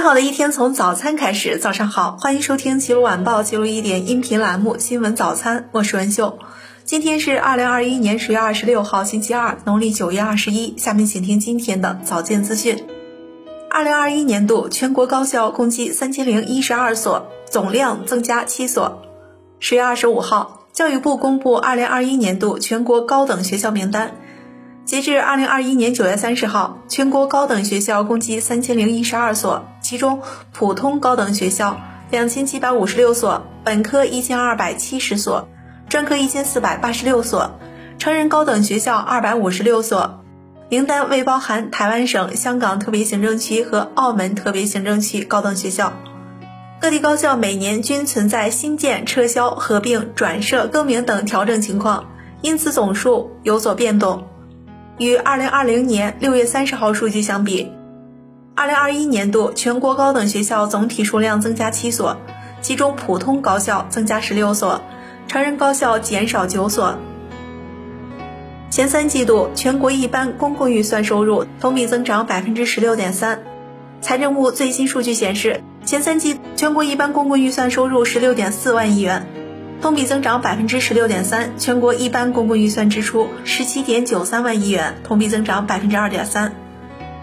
美好的一天从早餐开始。早上好，欢迎收听《齐鲁晚报》记录一点音频栏目《新闻早餐》，我是文秀。今天是二零二一年十月二十六号，星期二，农历九月二十一。下面请听今天的早间资讯。二零二一年度全国高校共计三千零一十二所，总量增加七所。十月二十五号，教育部公布二零二一年度全国高等学校名单。截至二零二一年九月三十号，全国高等学校共计三千零一十二所，其中普通高等学校两千七百五十六所，本科一千二百七十所，专科一千四百八十六所，成人高等学校二百五十六所。名单未包含台湾省、香港特别行政区和澳门特别行政区高等学校。各地高校每年均存在新建、撤销、合并、转设、更名等调整情况，因此总数有所变动。与二零二零年六月三十号数据相比，二零二一年度全国高等学校总体数量增加七所，其中普通高校增加十六所，成人高校减少九所。前三季度全国一般公共预算收入同比增长百分之十六点三。财政部最新数据显示，前三季全国一般公共预算收入十六点四万亿元。同比增长百分之十六点三，全国一般公共预算支出十七点九三万亿元，同比增长百分之二点三。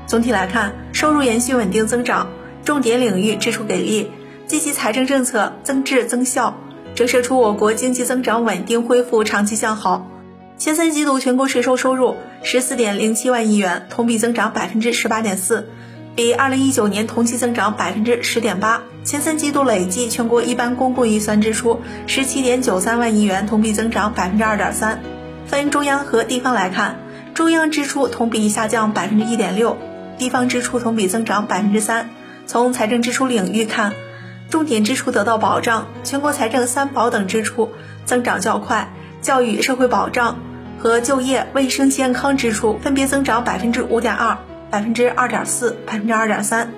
总体来看，收入延续稳定增长，重点领域支出给力，积极财政政策增质增效，折射出我国经济增长稳定恢复长期向好。前三季度全国税收收入十四点零七万亿元，同比增长百分之十八点四。比二零一九年同期增长百分之十点八，前三季度累计全国一般公共预算支出十七点九三万亿元，同比增长百分之二点三。分中央和地方来看，中央支出同比下降百分之一点六，地方支出同比增长百分之三。从财政支出领域看，重点支出得到保障，全国财政三保等支出增长较快，教育社会保障和就业卫生健康支出分别增长百分之五点二。百分之二点四，百分之二点三。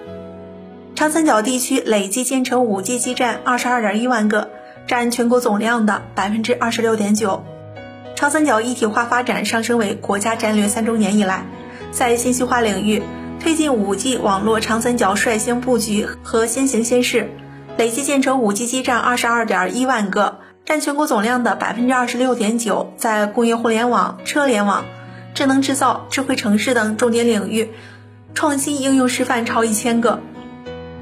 长三角地区累计建成 5G 基站二十二点一万个，占全国总量的百分之二十六点九。长三角一体化发展上升为国家战略三周年以来，在信息化领域推进 5G 网络，长三角率先布局和先行先试，累计建成 5G 基站二十二点一万个，占全国总量的百分之二十六点九。在工业互联网、车联网。智能制造、智慧城市等重点领域，创新应用示范超一千个。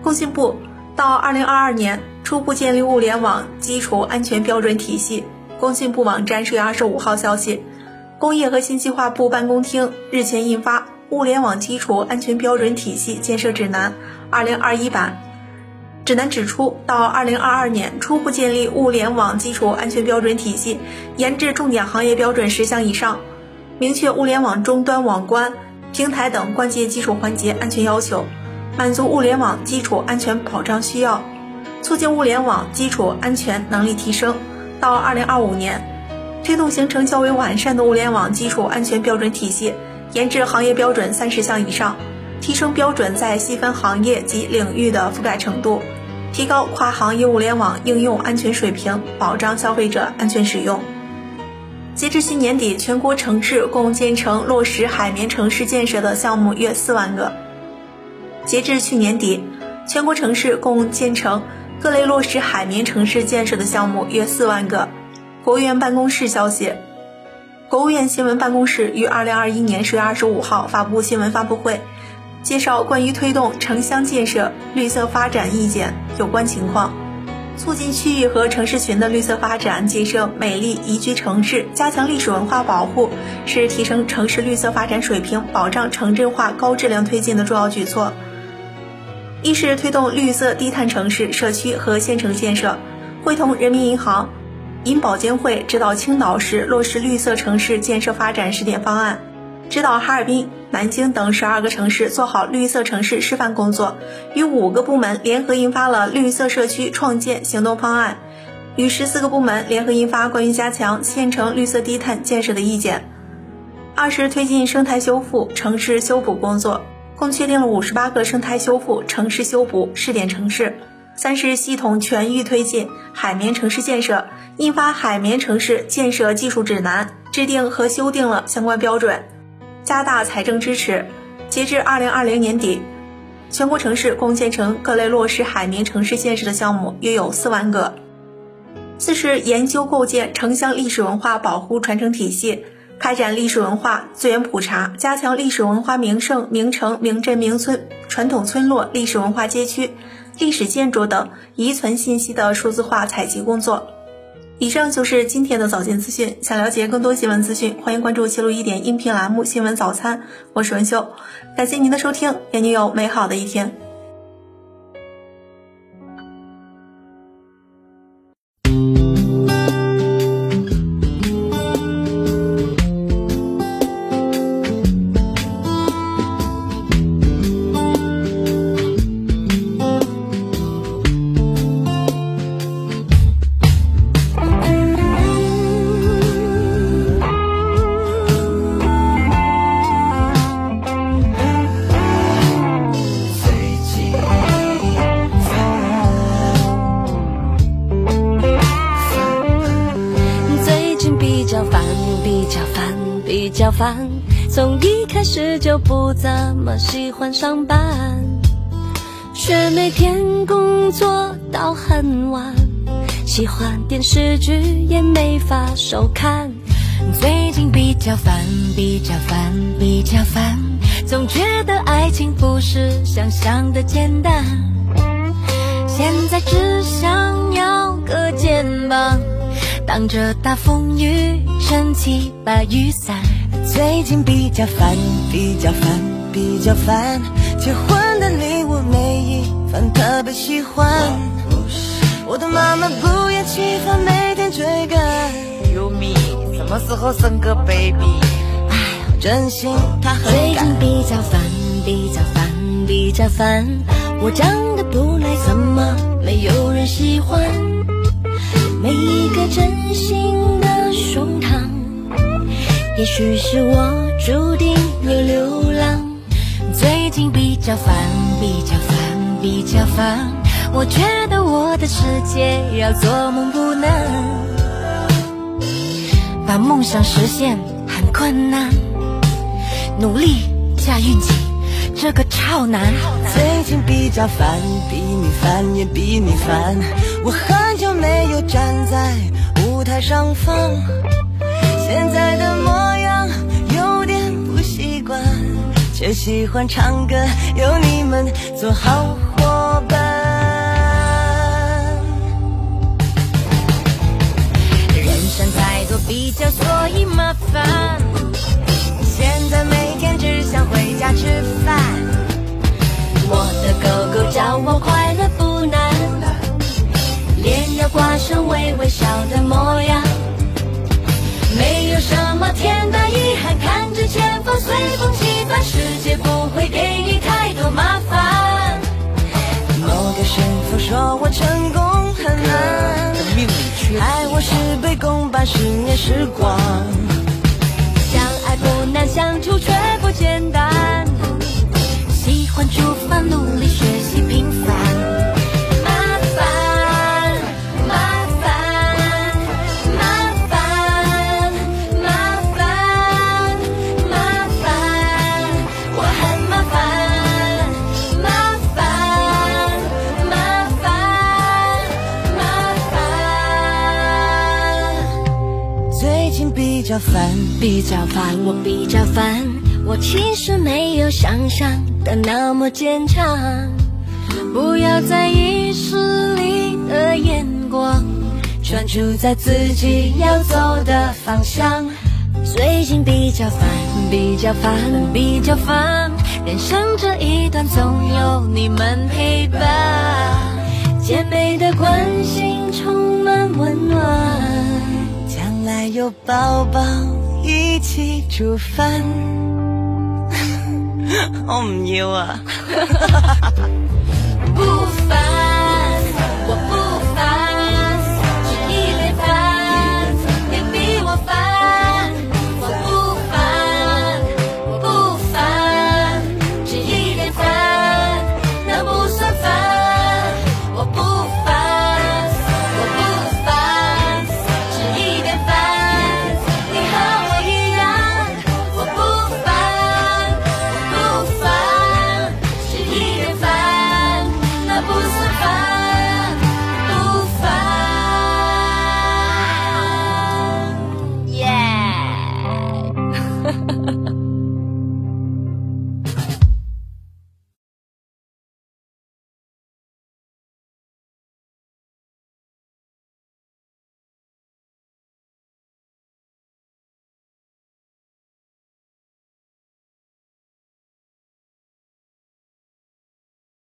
工信部到二零二二年初步建立物联网基础安全标准体系。工信部网站十月二十五号消息，工业和信息化部办公厅日前印发《物联网基础安全标准体系建设指南（二零二一版）》。指南指出，到二零二二年初步建立物联网基础安全标准体系，研制重点行业标准十项以上。明确物联网终端网关、平台等关键基础环节安全要求，满足物联网基础安全保障需要，促进物联网基础安全能力提升。到二零二五年，推动形成较为完善的物联网基础安全标准体系，研制行业标准三十项以上，提升标准在细分行业及领域的覆盖程度，提高跨行业物联网应用安全水平，保障消费者安全使用。截至去年底，全国城市共建成落实海绵城市建设的项目约四万个。截至去年底，全国城市共建成各类落实海绵城市建设的项目约四万个。国务院办公室消息，国务院新闻办公室于二零二一年十月二十五号发布新闻发布会，介绍关于推动城乡建设绿色发展意见有关情况。促进区域和城市群的绿色发展，建设美丽宜居城市，加强历史文化保护，是提升城市绿色发展水平、保障城镇化高质量推进的重要举措。一是推动绿色低碳城市、社区和县城建设，会同人民银行、银保监会指导青岛市落实绿色城市建设发展试点方案。指导哈尔滨、南京等十二个城市做好绿色城市示范工作，与五个部门联合印发了绿色社区创建行动方案，与十四个部门联合印发关于加强县城绿色低碳建设的意见。二是推进生态修复、城市修补工作，共确定了五十八个生态修复、城市修补试点城市。三是系统全域推进海绵城市建设，印发海绵城市建设技术指南，制定和修订了相关标准。加大财政支持，截至二零二零年底，全国城市共建成各类落实海绵城市建设的项目约有四万个。四是研究构建城乡历史文化保护传承体系，开展历史文化资源普查，加强历史文化名胜、名城、名镇、名村、传统村落、历史文化街区、历史建筑等遗存信息的数字化采集工作。以上就是今天的早间资讯。想了解更多新闻资讯，欢迎关注“记录一点”音频栏目《新闻早餐》，我是文秀。感谢您的收听，愿您有美好的一天。不怎么喜欢上班，却每天工作到很晚，喜欢电视剧也没法收看。最近比较烦，比较烦，比较烦，总觉得爱情不是想象的简单。现在只想要个肩膀。挡着大风雨，撑起把雨伞。最近比较烦，比较烦，比较烦。结婚的礼物每一份特别喜欢。我的妈妈不厌其烦，每天追赶。有米，什么时候生个 baby？哎，真心他很最近比较烦，比较烦，比较烦。我长得不赖，怎么没有人喜欢？每一个真心的胸膛，也许是我注定要流浪。最近比较烦，比较烦，比较烦。我觉得我的世界要做梦不难，把梦想实现很困难，努力加运气，这个超难。最近比较烦，比你烦也比你烦。我很久没有站在舞台上方，现在的梦却喜欢唱歌，有你们做好伙伴。人生太多比较，所以麻烦。现在每天只想回家吃饭，我的狗狗叫我快乐不难。脸要挂上微微笑的模样，没有什么天大遗憾，看着前方随风起烦，世界不会给你太多麻烦。某个师傅说我成功很难，爱我是被公办十年时光，相爱不难，相处却不简单，喜欢煮饭，努力学习，平凡。情比较烦，比较烦，我比较烦。我其实没有想象的那么坚强。不要在意势力的眼光，专注在自己要走的方向。最近比较烦，比较烦，比较烦。人生这一段总有你们陪伴，姐妹的关心充满温暖。来有宝宝一起煮饭，我唔要啊！不烦。